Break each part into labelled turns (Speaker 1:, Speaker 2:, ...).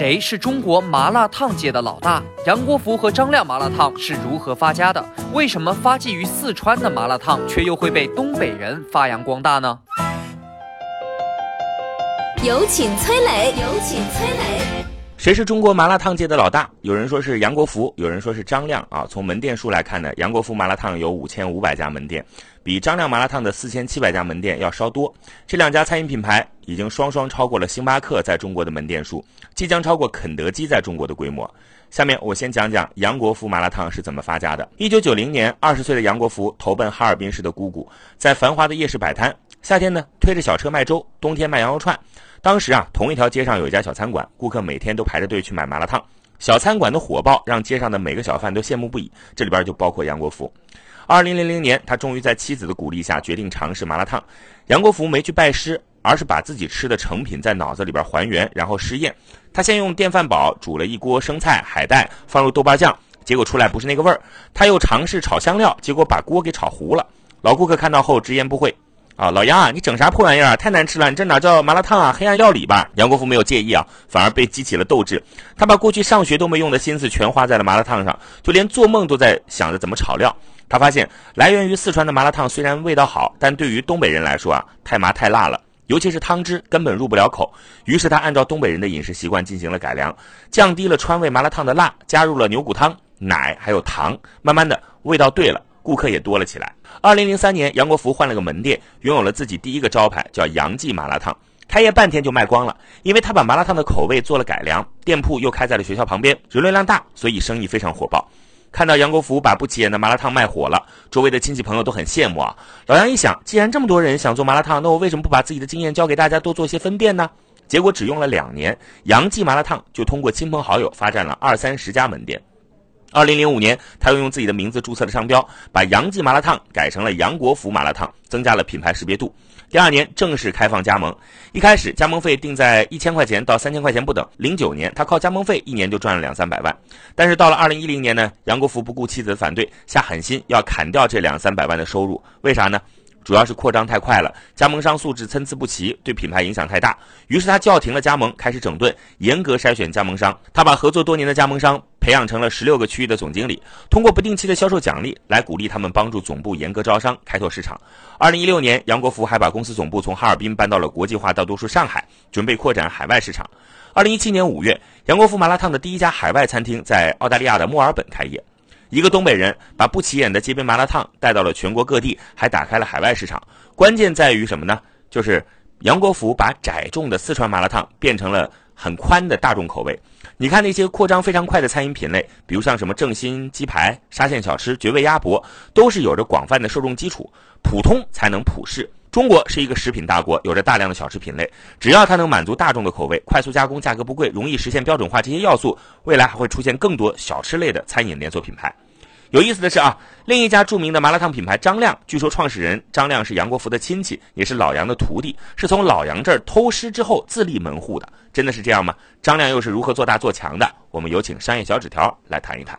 Speaker 1: 谁是中国麻辣烫界的老大？杨国福和张亮麻辣烫是如何发家的？为什么发迹于四川的麻辣烫却又会被东北人发扬光大呢？
Speaker 2: 有请崔磊，有请崔磊。
Speaker 3: 谁是中国麻辣烫界的老大？有人说是杨国福，有人说是张亮啊。从门店数来看呢，杨国福麻辣烫有五千五百家门店，比张亮麻辣烫的四千七百家门店要稍多。这两家餐饮品牌已经双双超过了星巴克在中国的门店数，即将超过肯德基在中国的规模。下面我先讲讲杨国福麻辣烫是怎么发家的。一九九零年，二十岁的杨国福投奔哈尔滨市的姑姑，在繁华的夜市摆摊，夏天呢推着小车卖粥，冬天卖羊肉串。当时啊，同一条街上有一家小餐馆，顾客每天都排着队去买麻辣烫。小餐馆的火爆让街上的每个小贩都羡慕不已，这里边就包括杨国福。二零零零年，他终于在妻子的鼓励下决定尝试麻辣烫。杨国福没去拜师，而是把自己吃的成品在脑子里边还原，然后试验。他先用电饭煲煮了一锅生菜、海带，放入豆瓣酱，结果出来不是那个味儿。他又尝试炒香料，结果把锅给炒糊了。老顾客看到后直言不讳。啊，老杨啊，你整啥破玩意儿啊？太难吃了！你这哪叫麻辣烫啊？黑暗料理吧？杨国福没有介意啊，反而被激起了斗志。他把过去上学都没用的心思全花在了麻辣烫上，就连做梦都在想着怎么炒料。他发现，来源于四川的麻辣烫虽然味道好，但对于东北人来说啊，太麻太辣了，尤其是汤汁根本入不了口。于是他按照东北人的饮食习惯进行了改良，降低了川味麻辣烫的辣，加入了牛骨汤、奶还有糖，慢慢的味道对了。顾客也多了起来。二零零三年，杨国福换了个门店，拥有了自己第一个招牌，叫杨记麻辣烫。开业半天就卖光了，因为他把麻辣烫的口味做了改良，店铺又开在了学校旁边，人流量大，所以生意非常火爆。看到杨国福把不起眼的麻辣烫卖火了，周围的亲戚朋友都很羡慕啊。老杨一想，既然这么多人想做麻辣烫，那我为什么不把自己的经验教给大家，多做一些分辨呢？结果只用了两年，杨记麻辣烫就通过亲朋好友发展了二三十家门店。二零零五年，他又用自己的名字注册了商标，把杨记麻辣烫改成了杨国福麻辣烫，增加了品牌识别度。第二年正式开放加盟，一开始加盟费定在一千块钱到三千块钱不等。零九年，他靠加盟费一年就赚了两三百万。但是到了二零一零年呢，杨国福不顾妻子的反对，下狠心要砍掉这两三百万的收入。为啥呢？主要是扩张太快了，加盟商素质参差不齐，对品牌影响太大。于是他叫停了加盟，开始整顿，严格筛选加盟商。他把合作多年的加盟商培养成了十六个区域的总经理，通过不定期的销售奖励来鼓励他们帮助总部严格招商，开拓市场。二零一六年，杨国福还把公司总部从哈尔滨搬到了国际化大都市上海，准备扩展海外市场。二零一七年五月，杨国福麻辣烫的第一家海外餐厅在澳大利亚的墨尔本开业。一个东北人把不起眼的街边麻辣烫带到了全国各地，还打开了海外市场。关键在于什么呢？就是杨国福把窄众的四川麻辣烫变成了很宽的大众口味。你看那些扩张非常快的餐饮品类，比如像什么正新鸡排、沙县小吃、绝味鸭脖，都是有着广泛的受众基础。普通才能普世。中国是一个食品大国，有着大量的小吃品类，只要它能满足大众的口味，快速加工，价格不贵，容易实现标准化这些要素，未来还会出现更多小吃类的餐饮连锁品牌。有意思的是啊，另一家著名的麻辣烫品牌张亮，据说创始人张亮是杨国福的亲戚，也是老杨的徒弟，是从老杨这儿偷师之后自立门户的，真的是这样吗？张亮又是如何做大做强的？我们有请商业小纸条来谈一谈。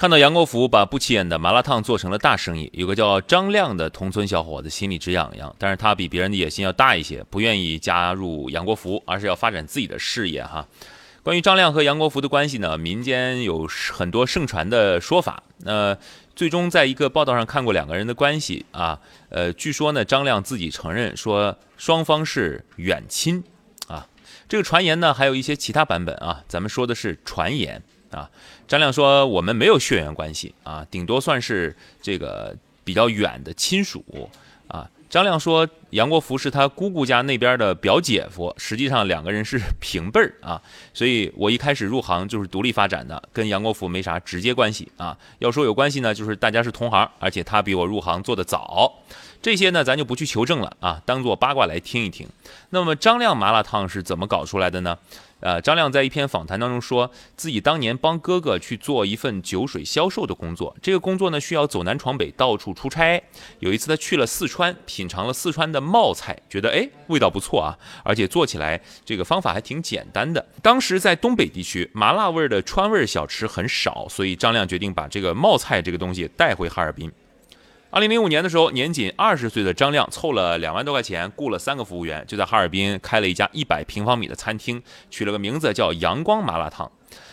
Speaker 4: 看到杨国福把不起眼的麻辣烫做成了大生意，有个叫张亮的同村小伙子心里直痒痒。但是他比别人的野心要大一些，不愿意加入杨国福，而是要发展自己的事业。哈，关于张亮和杨国福的关系呢，民间有很多盛传的说法。那最终在一个报道上看过两个人的关系啊，呃，据说呢，张亮自己承认说双方是远亲啊。这个传言呢，还有一些其他版本啊，咱们说的是传言。啊，张亮说我们没有血缘关系啊，顶多算是这个比较远的亲属啊。张亮说杨国福是他姑姑家那边的表姐夫，实际上两个人是平辈儿啊。所以我一开始入行就是独立发展的，跟杨国福没啥直接关系啊。要说有关系呢，就是大家是同行，而且他比我入行做的早。这些呢，咱就不去求证了啊，当做八卦来听一听。那么张亮麻辣烫是怎么搞出来的呢？呃，张亮在一篇访谈当中说自己当年帮哥哥去做一份酒水销售的工作，这个工作呢需要走南闯北，到处出差。有一次他去了四川，品尝了四川的冒菜，觉得哎味道不错啊，而且做起来这个方法还挺简单的。当时在东北地区，麻辣味的川味小吃很少，所以张亮决定把这个冒菜这个东西带回哈尔滨。二零零五年的时候，年仅二十岁的张亮凑了两万多块钱，雇了三个服务员，就在哈尔滨开了一家一百平方米的餐厅，取了个名字叫“阳光麻辣烫”。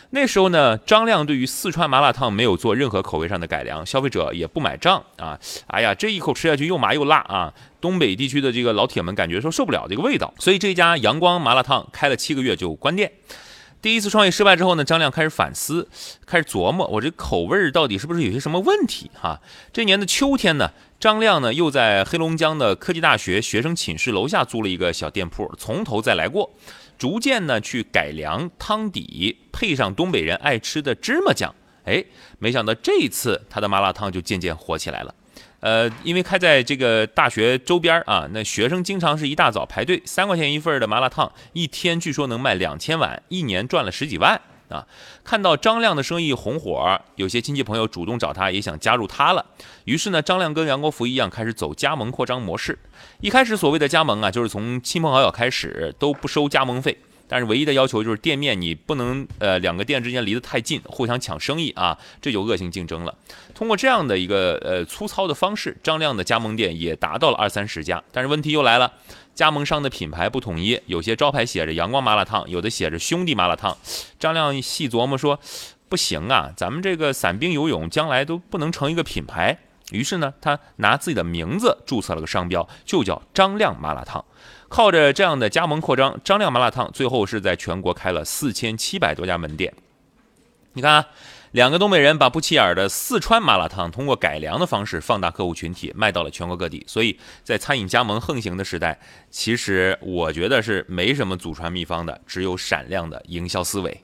Speaker 4: 那时候呢，张亮对于四川麻辣烫没有做任何口味上的改良，消费者也不买账啊！哎呀，这一口吃下去又麻又辣啊！东北地区的这个老铁们感觉说受不了这个味道，所以这家阳光麻辣烫开了七个月就关店。第一次创业失败之后呢，张亮开始反思，开始琢磨我这口味到底是不是有些什么问题哈。这年的秋天呢，张亮呢又在黑龙江的科技大学学生寝室楼下租了一个小店铺，从头再来过，逐渐呢去改良汤底，配上东北人爱吃的芝麻酱。哎，没想到这一次他的麻辣烫就渐渐火起来了。呃，因为开在这个大学周边啊，那学生经常是一大早排队，三块钱一份的麻辣烫，一天据说能卖两千碗，一年赚了十几万啊！看到张亮的生意红火，有些亲戚朋友主动找他，也想加入他了。于是呢，张亮跟杨国福一样，开始走加盟扩张模式。一开始所谓的加盟啊，就是从亲朋好友开始，都不收加盟费。但是唯一的要求就是店面你不能呃两个店之间离得太近，互相抢生意啊，这就恶性竞争了。通过这样的一个呃粗糙的方式，张亮的加盟店也达到了二三十家。但是问题又来了，加盟商的品牌不统一，有些招牌写着阳光麻辣烫，有的写着兄弟麻辣烫。张亮细琢磨说，不行啊，咱们这个散兵游泳将来都不能成一个品牌。于是呢，他拿自己的名字注册了个商标，就叫张亮麻辣烫。靠着这样的加盟扩张，张亮麻辣烫最后是在全国开了四千七百多家门店。你看，啊，两个东北人把不起眼的四川麻辣烫通过改良的方式放大客户群体，卖到了全国各地。所以在餐饮加盟横行的时代，其实我觉得是没什么祖传秘方的，只有闪亮的营销思维。